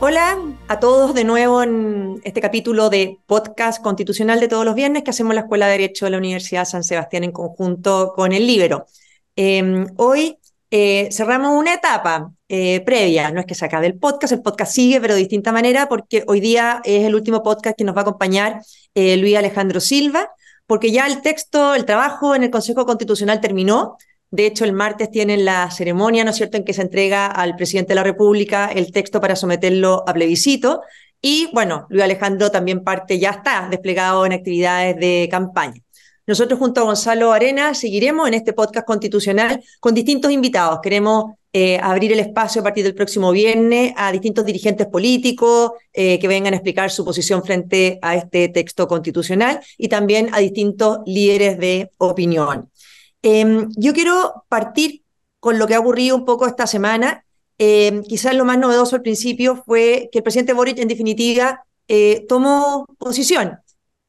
Hola a todos de nuevo en este capítulo de podcast constitucional de todos los viernes que hacemos la Escuela de Derecho de la Universidad San Sebastián en conjunto con el Libero. Em, hoy eh, cerramos una etapa eh, previa, no es que se acabe el podcast, el podcast sigue, pero de distinta manera, porque hoy día es el último podcast que nos va a acompañar eh, Luis Alejandro Silva, porque ya el texto, el trabajo en el Consejo Constitucional terminó, de hecho, el martes tienen la ceremonia, ¿no es cierto?, en que se entrega al presidente de la República el texto para someterlo a plebiscito. Y bueno, Luis Alejandro también parte, ya está desplegado en actividades de campaña. Nosotros junto a Gonzalo Arena seguiremos en este podcast constitucional con distintos invitados. Queremos eh, abrir el espacio a partir del próximo viernes a distintos dirigentes políticos eh, que vengan a explicar su posición frente a este texto constitucional y también a distintos líderes de opinión. Em, yo quiero partir con lo que ha ocurrido un poco esta semana. Em, quizás lo más novedoso al principio fue que el presidente Boric, en definitiva, eh, tomó posición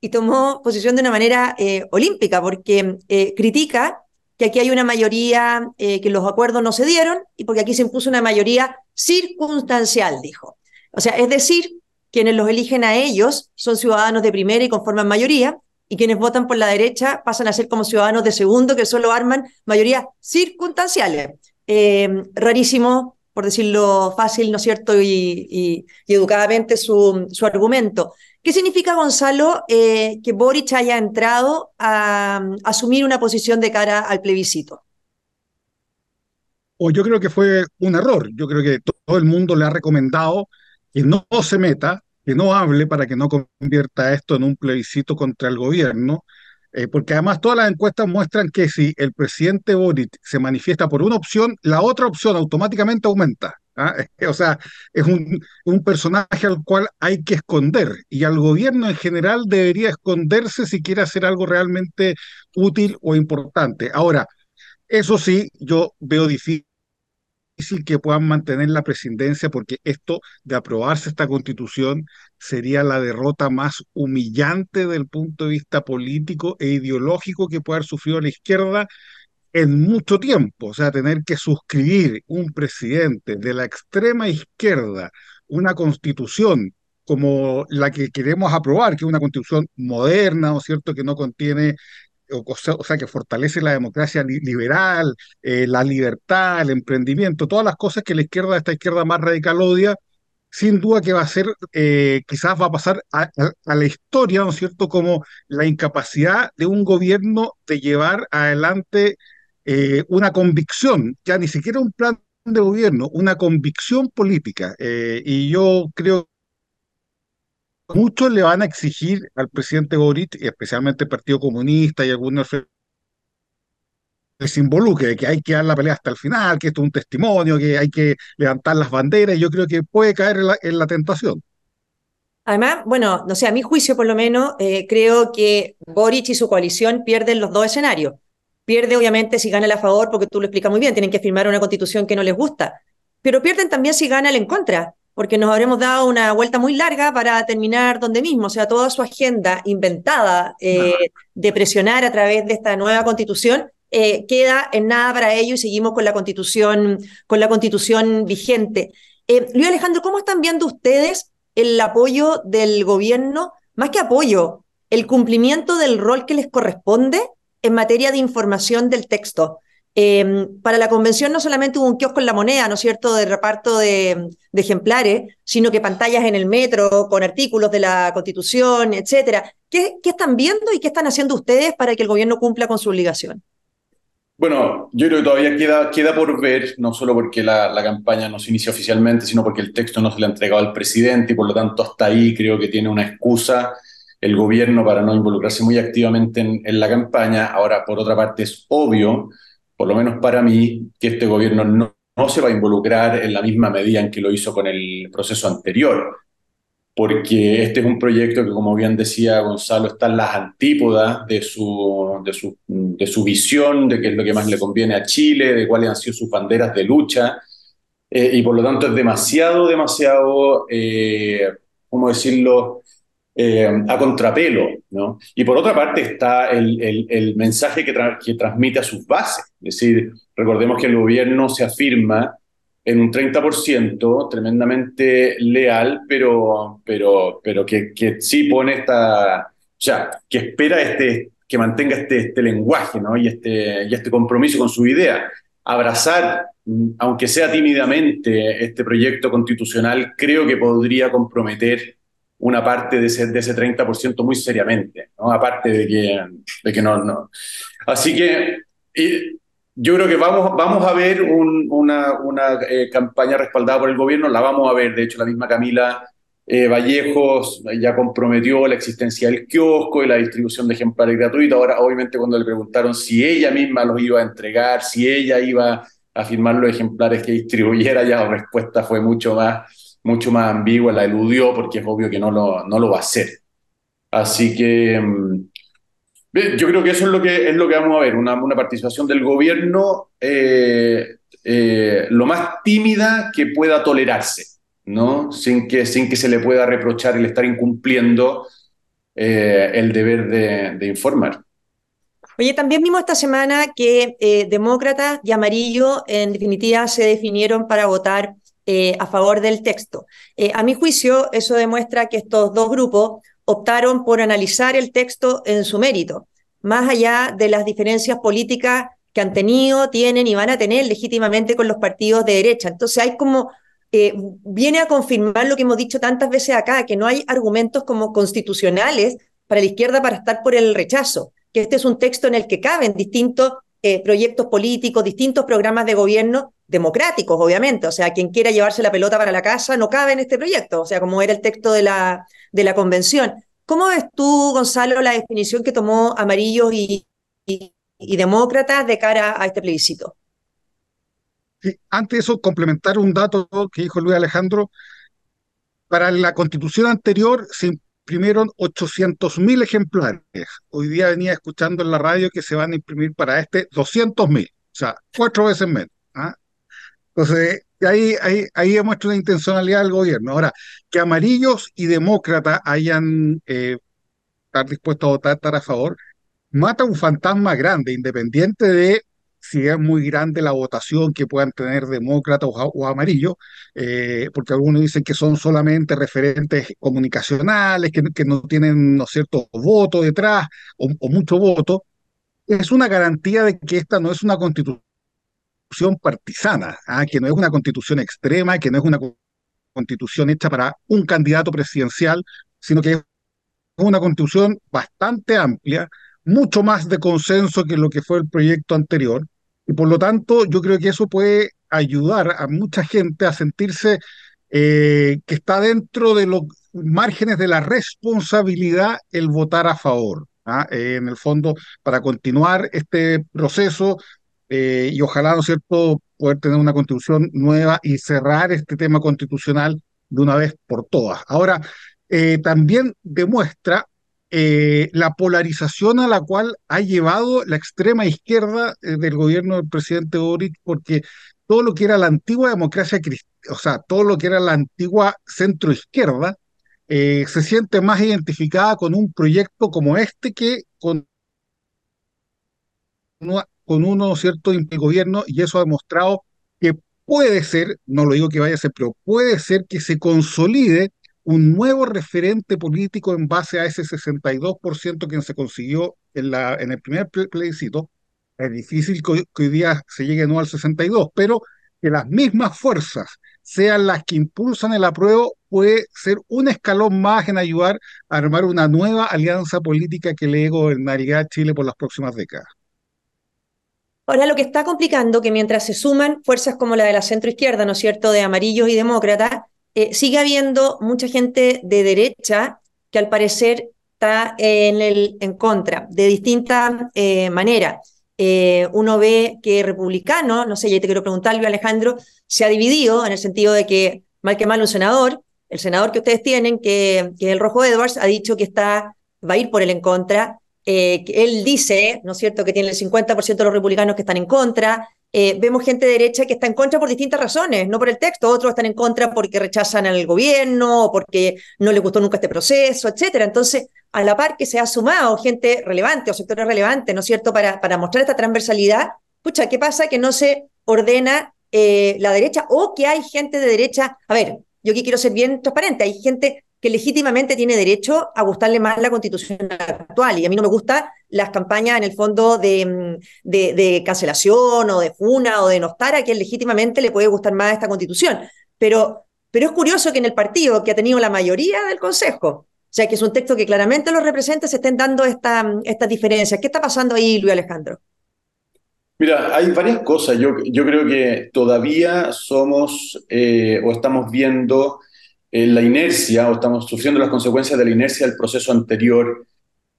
y tomó posición de una manera eh, olímpica, porque eh, critica que aquí hay una mayoría, que los acuerdos no se dieron y porque aquí se impuso una mayoría circunstancial, dijo. O sea, es decir, quienes los eligen a ellos son ciudadanos de primera y conforman mayoría, y quienes votan por la derecha pasan a ser como ciudadanos de segundo que solo arman mayorías circunstanciales. Eh, rarísimo, por decirlo fácil, ¿no es cierto? Y, educadamente su, su, argumento. ¿Qué significa, Gonzalo, eh, que Boric haya entrado a, asumir una posición de cara al plebiscito? O yo creo que fue un error. Yo creo que todo el mundo le ha recomendado que no se meta, que no hable para que no convierta esto en un plebiscito contra el gobierno, eh, porque además todas las encuestas muestran que si el presidente Boric se manifiesta por una opción, la otra opción automáticamente aumenta. ¿ah? O sea, es un, un personaje al cual hay que esconder y al gobierno en general debería esconderse si quiere hacer algo realmente útil o importante. Ahora, eso sí, yo veo difícil difícil que puedan mantener la presidencia porque esto de aprobarse esta constitución sería la derrota más humillante del punto de vista político e ideológico que puede haber sufrido la izquierda en mucho tiempo. O sea, tener que suscribir un presidente de la extrema izquierda una constitución como la que queremos aprobar, que es una constitución moderna, ¿no es cierto?, que no contiene o sea, que fortalece la democracia liberal, eh, la libertad, el emprendimiento, todas las cosas que la izquierda, esta izquierda más radical odia, sin duda que va a ser, eh, quizás va a pasar a, la historia, ¿no es cierto?, como la incapacidad de un gobierno de llevar adelante eh, una convicción, ya ni siquiera un plan de gobierno, una convicción política. y yo creo muchos le van a exigir al presidente Boric, especialmente el Partido Comunista y algunos que se involucre, que hay que dar la pelea hasta el final, que esto es un testimonio, que hay que levantar las banderas, y yo creo que puede caer en la, tentación. Además, bueno, no sé, a mi juicio por lo menos, eh, creo que Boric y su coalición pierden los dos escenarios. Pierde obviamente si gana el a favor, porque tú lo explicas muy bien, tienen que firmar una constitución que no les gusta, pero pierden también si gana el en contra, porque nos habremos dado una vuelta muy larga para terminar donde mismo, o sea, toda su agenda inventada eh, de presionar a través de esta nueva constitución eh, queda en nada para ello y seguimos con la constitución, con la constitución vigente. Eh, Luis Alejandro, ¿cómo están viendo ustedes el apoyo del gobierno, más que apoyo, el cumplimiento del rol que les corresponde en materia de información del texto? Em, para la convención no solamente hubo un kiosco en la moneda, ¿no es cierto?, de reparto de, ejemplares, sino que pantallas en el metro con artículos de la Constitución, etcétera. ¿Qué, están viendo y qué están haciendo ustedes para que el gobierno cumpla con su obligación? Bueno, yo creo que todavía queda, queda por ver, no solo porque la, campaña no se inicia oficialmente, sino porque el texto no se le ha entregado al presidente y por lo tanto hasta ahí creo que tiene una excusa el gobierno para no involucrarse muy activamente en, en la campaña. Ahora, por otra parte, es obvio por lo menos para mí, que este gobierno no, se va a involucrar en la misma medida en que lo hizo con el proceso anterior, porque este es un proyecto que, como bien decía Gonzalo, está en las antípodas de su, de su, de su visión, de qué es lo que más le conviene a Chile, de cuáles han sido sus banderas de lucha, eh, y por lo tanto es demasiado, demasiado, eh, ¿cómo decirlo?, eh, a contrapelo, ¿no? Y por otra parte está el, el, mensaje que, que, transmite a sus bases. Es decir, recordemos que el gobierno se afirma en un 30%, tremendamente leal, pero, pero, pero que, que sí pone esta, o sea, que espera este, que mantenga este, este lenguaje ¿no? y, este, y este compromiso con su idea. Abrazar, aunque sea tímidamente, este proyecto constitucional, creo que podría comprometer una parte de ese, de ese 30% muy seriamente, ¿no? aparte de que, de que no, no. Así que yo creo que vamos, vamos a ver una, una eh, campaña respaldada por el gobierno, la vamos a ver, de hecho la misma Camila eh, Vallejos ya comprometió la existencia del kiosco y la distribución de ejemplares gratuitos, ahora obviamente cuando le preguntaron si ella misma los iba a entregar, si ella iba a firmar los ejemplares que distribuyera, ya la respuesta fue mucho más, mucho más ambigua, la eludió porque es obvio que no lo, no lo va a hacer. Así que mm, yo creo que eso es lo que, es lo que vamos a ver, una, una participación del gobierno eh, eh, lo más tímida que pueda tolerarse, ¿no? Sin que, sin que se le pueda reprochar el estar incumpliendo eh, el deber de, informar. Oye, también vimos esta semana que demócratas y amarillo en definitiva se definieron para votar a favor del texto. a mi juicio, eso demuestra que estos dos grupos optaron por analizar el texto en su mérito, más allá de las diferencias políticas que han tenido, tienen y van a tener legítimamente con los partidos de derecha. Entonces hay como, eh, viene a confirmar lo que hemos dicho tantas veces acá, que no hay argumentos como constitucionales para la izquierda para estar por el rechazo, que este es un texto en el que caben distintos eh, proyectos políticos, distintos programas de gobierno democráticos, obviamente. O sea, quien quiera llevarse la pelota para la casa no cabe en este proyecto, o sea, como era el texto de la, de la convención. ¿Cómo ves tú, Gonzalo, la definición que tomó Amarillos y, y, Demócratas de cara a este plebiscito? antes de eso, complementar un dato que dijo Luis Alejandro. Para la constitución anterior se imprimieron 800.000 ejemplares. Hoy día venía escuchando en la radio que se van a imprimir para este 200.000, o sea, cuatro veces menos. Entonces, ahí, ahí, ahí demuestra una intencionalidad del gobierno. Ahora, que amarillos y demócratas hayan eh, estar dispuestos a votar a favor, mata un fantasma grande, independiente de si es muy grande la votación que puedan tener demócratas o, amarillos, eh, porque algunos dicen que son solamente referentes comunicacionales, que, que no tienen ¿no cierto voto detrás o, o mucho voto, es una garantía de que esta no es una constitución partisana, ¿ah? que no es una constitución extrema, que no es una constitución hecha para un candidato presidencial, sino que es una constitución bastante amplia, mucho más de consenso que lo que fue el proyecto anterior, y por lo tanto yo creo que eso puede ayudar a mucha gente a sentirse eh, que está dentro de los márgenes de la responsabilidad el votar a favor. ¿ah? Eh, en el fondo, para continuar este proceso eh, y ojalá, ¿no es cierto?, poder tener una constitución nueva y cerrar este tema constitucional de una vez por todas. Ahora, eh, también demuestra eh, la polarización a la cual ha llevado la extrema izquierda del gobierno del presidente Boric, porque todo lo que era la antigua democracia o sea, todo lo que era la antigua centroizquierda, se siente más identificada con un proyecto como este que con con uno, ¿cierto?, el gobierno, y eso ha demostrado que puede ser, no lo digo que vaya a ser, pero puede ser que se consolide un nuevo referente político en base a ese 62% que se consiguió en, la, en el primer plebiscito. Es difícil que, hoy día se llegue no al 62, pero que las mismas fuerzas sean las que impulsan el apruebo puede ser un escalón más en ayudar a armar una nueva alianza política que le gobernaría a Chile por las próximas décadas. Ahora, lo que está complicando que mientras se suman fuerzas como la de la centroizquierda, ¿no es cierto?, de amarillos y demócratas, eh, sigue habiendo mucha gente de derecha que al parecer está en, el, en contra, de distintas eh, maneras. Eh, uno ve que republicano, no sé, ya te quiero preguntarle, Alejandro, se ha dividido en el sentido de que, mal que mal, un senador, el senador que ustedes tienen, que, es el Rojo Edwards, ha dicho que está, va a ir por el en contra, eh, él dice, ¿no es cierto?, que tiene el 50% de los republicanos que están en contra. Eh, vemos gente de derecha que está en contra por distintas razones, no por el texto, otros están en contra porque rechazan al gobierno o porque no les gustó nunca este proceso, etcétera. Entonces, a la par que se ha sumado gente relevante o sectores relevantes, ¿no es cierto?, para, para mostrar esta transversalidad, pucha, ¿qué pasa? Que no se ordena eh, la derecha o que hay gente de derecha. A ver, yo aquí quiero ser bien transparente, hay gente que legítimamente tiene derecho a gustarle más la constitución actual. Y a mí no me gustan las campañas en el fondo de, mm, de, de, cancelación o de funa o de nostar a quien legítimamente le puede gustar más esta constitución. Pero, pero es curioso que en el partido que ha tenido la mayoría del Consejo, o sea, que es un texto que claramente lo representa, se estén dando esta, estas diferencias. ¿Qué está pasando ahí, Luis Alejandro? Mira, hay varias cosas. Yo, yo creo que todavía somos eh, o estamos viendo la inercia o estamos sufriendo las consecuencias de la inercia del proceso anterior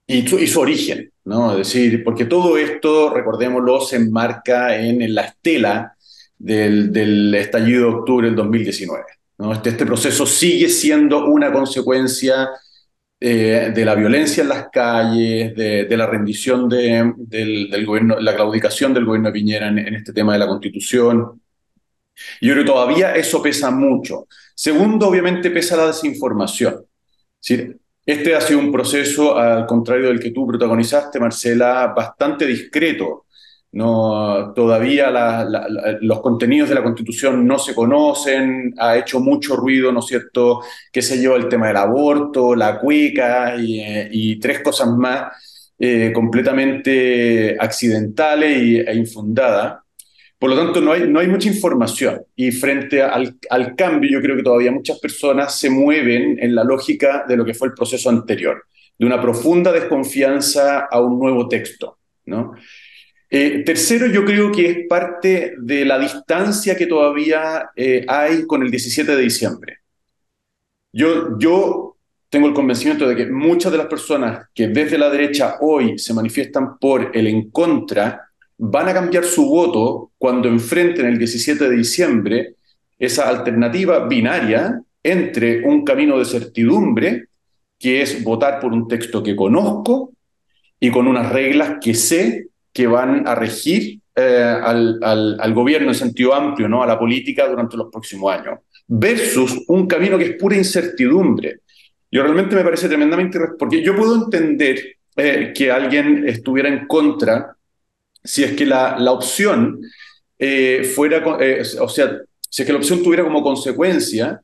y su, origen, ¿no? Es decir, porque todo esto, recordémoslo, se enmarca en, la estela del, estallido de octubre del 2019. ¿no? Este, este proceso sigue siendo una consecuencia eh, de la violencia en las calles, de, la rendición de, del, gobierno, la claudicación del gobierno de Piñera en, este tema de la constitución. Yo creo que todavía eso pesa mucho. Segundo, obviamente pesa la desinformación. ¿sí? Este ha sido un proceso, al contrario del que tú protagonizaste, Marcela, bastante discreto. No, todavía los contenidos de la Constitución no se conocen, ha hecho mucho ruido, ¿no es cierto?, qué sé yo, el tema del aborto, la cuica y, y tres cosas más eh, completamente accidentales e infundadas. Por lo tanto, no hay, no hay mucha información y frente al, al cambio yo creo que todavía muchas personas se mueven en la lógica de lo que fue el proceso anterior, de una profunda desconfianza a un nuevo texto, ¿no? Eh, tercero, yo creo que es parte de la distancia que todavía eh, hay con el 17 de diciembre. Yo, yo tengo el convencimiento de que muchas de las personas que desde la derecha hoy se manifiestan por el en contra van a cambiar su voto cuando enfrenten el 17 de diciembre esa alternativa binaria entre un camino de certidumbre, que es votar por un texto que conozco y con unas reglas que sé que van a regir eh, al, al, gobierno en sentido amplio, ¿no? a la política durante los próximos años, versus un camino que es pura incertidumbre. Yo realmente me parece tremendamente, porque yo puedo entender eh, que alguien estuviera en contra si es que la, la opción eh, fuera, eh, o sea, si es que la opción tuviera como consecuencia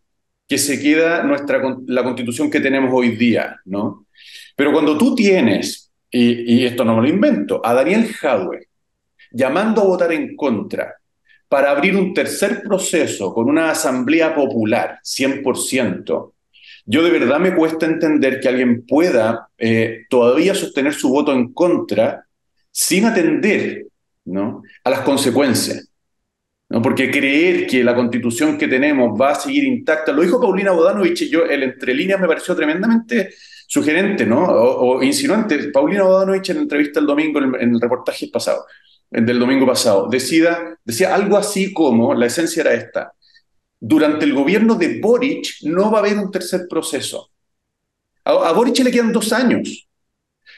que se queda nuestra, la constitución que tenemos hoy día, ¿no? Pero cuando tú tienes y, y, esto no me lo invento, a Daniel Jadwe llamando a votar en contra para abrir un tercer proceso con una asamblea popular 100%, yo de verdad me cuesta entender que alguien pueda eh, todavía sostener su voto en contra sin atender ¿no? a las consecuencias. ¿no? Porque creer que la constitución que tenemos va a seguir intacta, lo dijo Paulina Bodanovich, yo el entre líneas me pareció tremendamente sugerente, ¿no? O, insinuante. Paulina Bodanovich en entrevista el domingo, en el, reportaje pasado, del domingo pasado, decida, decía algo así como, la esencia era esta, durante el gobierno de Boric no va a haber un tercer proceso. A, a Boric le quedan dos años.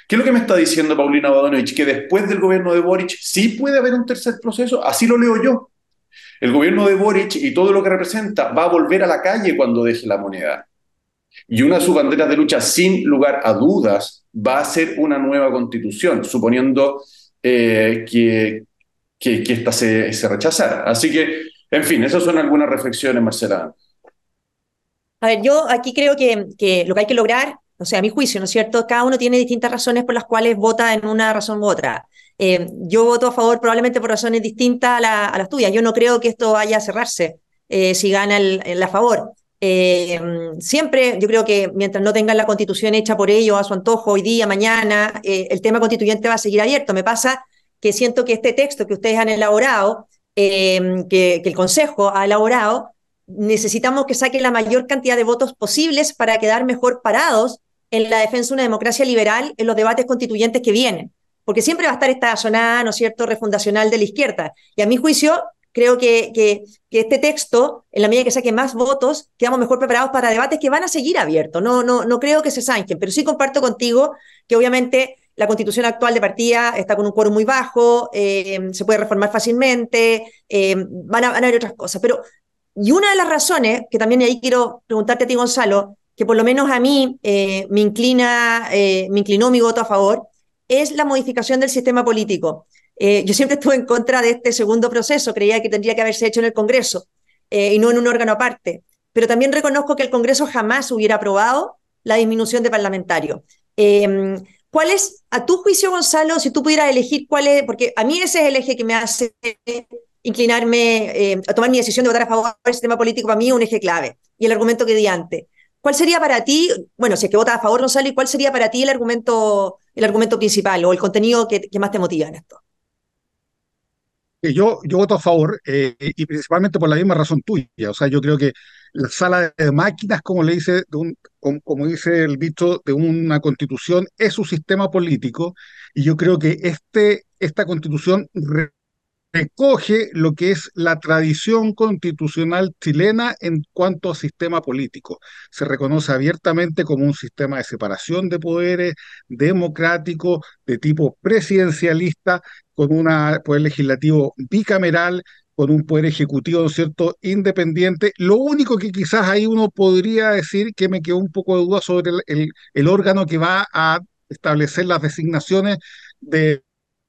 ¿Qué es lo que me está diciendo Paulina Bodanovich? Que después del gobierno de Boric sí puede haber un tercer proceso. Así lo leo yo. El gobierno de Boric y todo lo que representa va a volver a la calle cuando deje la moneda. Y una de sus banderas de lucha, sin lugar a dudas, va a ser una nueva constitución, suponiendo eh, que, que, esta se, se rechazara. Así que, en fin, esas son algunas reflexiones, Marcela. A ver, yo aquí creo que, que lo que hay que lograr, o sea, a mi juicio, ¿no es cierto? Cada uno tiene distintas razones por las cuales vota en una razón u otra. Eh, yo voto a favor probablemente por razones distintas a, la, a, las tuyas. Yo no creo que esto vaya a cerrarse eh, si gana el, a favor. Eh, siempre, yo creo que mientras no tengan la constitución hecha por ellos a su antojo hoy día, mañana, el tema constituyente va a seguir abierto. Me pasa que siento que este texto que ustedes han elaborado, que, que, el Consejo ha elaborado, necesitamos que saque la mayor cantidad de votos posibles para quedar mejor parados en la defensa de una democracia liberal en los debates constituyentes que vienen. Porque siempre va a estar esta sonada, ¿no es cierto?, refundacional de la izquierda. Y a mi juicio, creo que, este texto, en la medida que saque más votos, quedamos mejor preparados para debates que van a seguir abiertos. No, no, no creo que se zanjen, pero sí comparto contigo que obviamente la constitución actual de partida está con un quórum muy bajo, eh, se puede reformar fácilmente, eh, van, a, van a haber otras cosas. Pero, y una de las razones, que también ahí quiero preguntarte a ti, Gonzalo, que por lo menos a mí eh, me inclina, me inclinó mi voto a favor, es la modificación del sistema político. Eh, yo siempre estuve en contra de este segundo proceso, creía que tendría que haberse hecho en el Congreso eh, y no en un órgano aparte. Pero también reconozco que el Congreso jamás hubiera aprobado la disminución de parlamentarios. Em, ¿Cuál es, a tu juicio, Gonzalo, si tú pudieras elegir cuál es, porque a mí ese es el eje que me hace inclinarme eh, a tomar mi decisión de votar a favor del sistema político, para mí es un eje clave, y el argumento que di antes. ¿Cuál sería para ti, bueno, si es que votas a favor, Gonzalo, y cuál sería para ti el argumento, el argumento principal o el contenido que, más te motiva en esto? Yo, yo voto a favor eh, y principalmente por la misma razón tuya. O sea, yo creo que la sala de máquinas, como le dice, de un, como, dice el dicho de una constitución, es un sistema político y yo creo que este, esta constitución recoge lo que es la tradición constitucional chilena en cuanto a sistema político. Se reconoce abiertamente como un sistema de separación de poderes, democrático, de tipo presidencialista, con un poder legislativo bicameral, con un poder ejecutivo, ¿no cierto?, independiente. Lo único que quizás ahí uno podría decir que me quedó un poco de duda sobre el órgano que va a establecer las designaciones de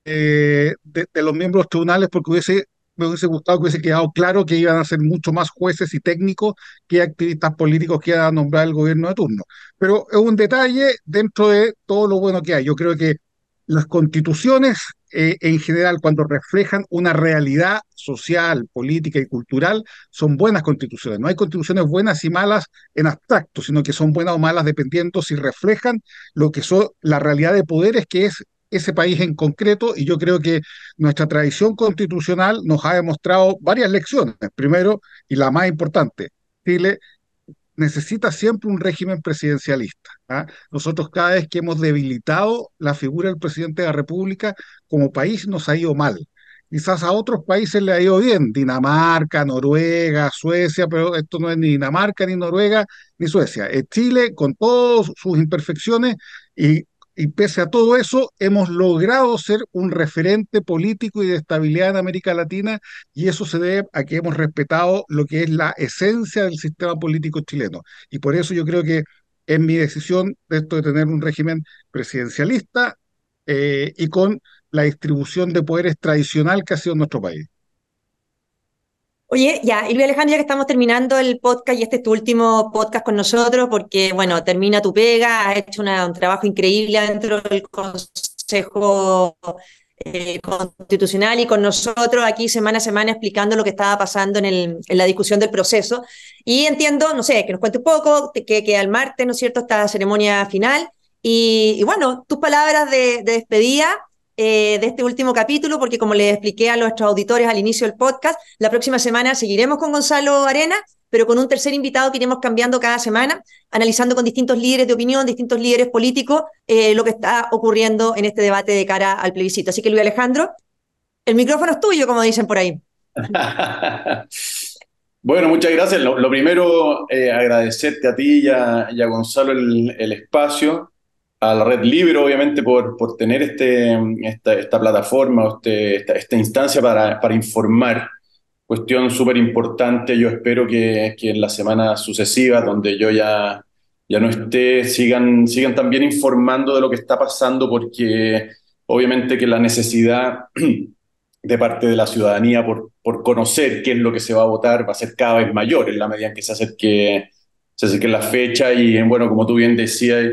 eh, de, los miembros tribunales porque hubiese, me hubiese gustado que hubiese quedado claro que iban a ser mucho más jueces y técnicos que activistas políticos que iban a nombrar el gobierno de turno. Pero es un detalle dentro de todo lo bueno que hay. Yo creo que las constituciones eh, en general, cuando reflejan una realidad social, política y cultural, son buenas constituciones. No hay constituciones buenas y malas en abstracto, sino que son buenas o malas dependiendo si reflejan lo que son la realidad de poderes que es ese país en concreto y yo creo que nuestra tradición constitucional nos ha demostrado varias lecciones. Primero, y la más importante, Chile necesita siempre un régimen presidencialista. ¿ah? Nosotros cada vez que hemos debilitado la figura del presidente de la República, como país nos ha ido mal. Quizás a otros países le ha ido bien, Dinamarca, Noruega, Suecia, pero esto no es ni Dinamarca, ni Noruega, ni Suecia. Es Chile, con todas sus imperfecciones, y y pese a todo eso, hemos logrado ser un referente político y de estabilidad en América Latina, y eso se debe a que hemos respetado lo que es la esencia del sistema político chileno. Y por eso yo creo que en mi decisión de esto de tener un régimen presidencialista eh, y con la distribución de poderes tradicional que ha sido nuestro país. Oye, ya, Ilvia Alejandra, ya que estamos terminando el podcast y este es tu último podcast con nosotros, porque, bueno, termina tu pega, has hecho un trabajo increíble dentro del Consejo eh, Constitucional y con nosotros aquí semana a semana explicando lo que estaba pasando en, el, en la discusión del proceso. Y entiendo, no sé, que nos cuente un poco, que, que al martes, ¿no es cierto?, esta ceremonia final. Y, bueno, tus palabras de, de despedida eh, de este último capítulo, porque como les expliqué a nuestros auditores al inicio del podcast, la próxima semana seguiremos con Gonzalo Arena, pero con un tercer invitado que iremos cambiando cada semana, analizando con distintos líderes de opinión, distintos líderes políticos, eh, lo que está ocurriendo en este debate de cara al plebiscito. Así que Luis Alejandro, el micrófono es tuyo, como dicen por ahí. Bueno, muchas gracias. Lo, primero, eh, agradecerte a ti y a, Gonzalo el, el, espacio a la Red Libre, obviamente, por, por tener este, esta, esta plataforma, este, esta, esta, instancia para, para informar. Cuestión súper importante. Yo espero que, que, en las semanas sucesivas, donde yo ya, ya no esté, sigan, sigan también informando de lo que está pasando, porque obviamente que la necesidad de parte de la ciudadanía por, por conocer qué es lo que se va a votar va a ser cada vez mayor en la medida en que se acerque, se acerque la fecha. Y bueno, como tú bien decías,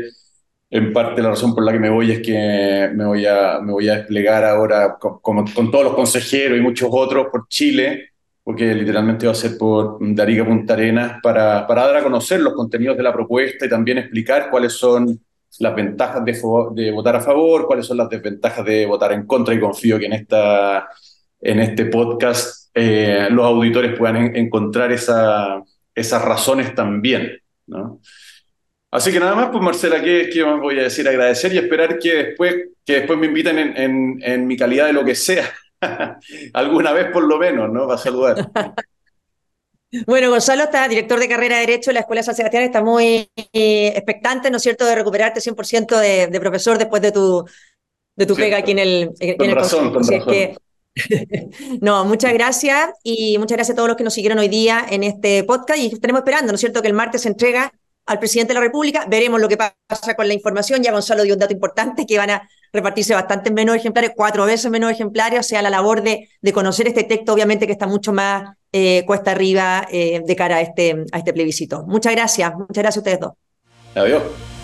en parte la razón por la que me voy es que me voy a, me voy a desplegar ahora con, con, todos los consejeros y muchos otros por Chile, porque literalmente va a ser por Dariga Punta Arenas para, para dar a conocer los contenidos de la propuesta y también explicar cuáles son las ventajas de, de votar a favor, cuáles son las desventajas de votar en contra y confío que en, esta, en este podcast eh, los auditores puedan encontrar esa, esas razones también. ¿no? Así que nada más, pues Marcela, ¿qué, qué más voy a decir? Agradecer y esperar que después, que después me inviten en, en, en mi calidad de lo que sea. Alguna vez por lo menos, ¿no? Para saludar. Bueno, Gonzalo está director de carrera de Derecho de la Escuela San Sebastián, está muy eh, expectante, ¿no es cierto?, de recuperarte 100% de, de, profesor después de tu, de tu pega aquí en el, en con razón, con razón. Que... no, muchas gracias y muchas gracias a todos los que nos siguieron hoy día en este podcast y estaremos esperando, ¿no es cierto?, que el martes se entrega al presidente de la República. Veremos lo que pasa con la información. Ya Gonzalo dio un dato importante que van a, repartirse bastante menos ejemplares, cuatro veces menos ejemplares, o sea, la labor de, de conocer este texto, obviamente que está mucho más eh, cuesta arriba eh, de cara a este, a este plebiscito. Muchas gracias, muchas gracias a ustedes dos. Adiós.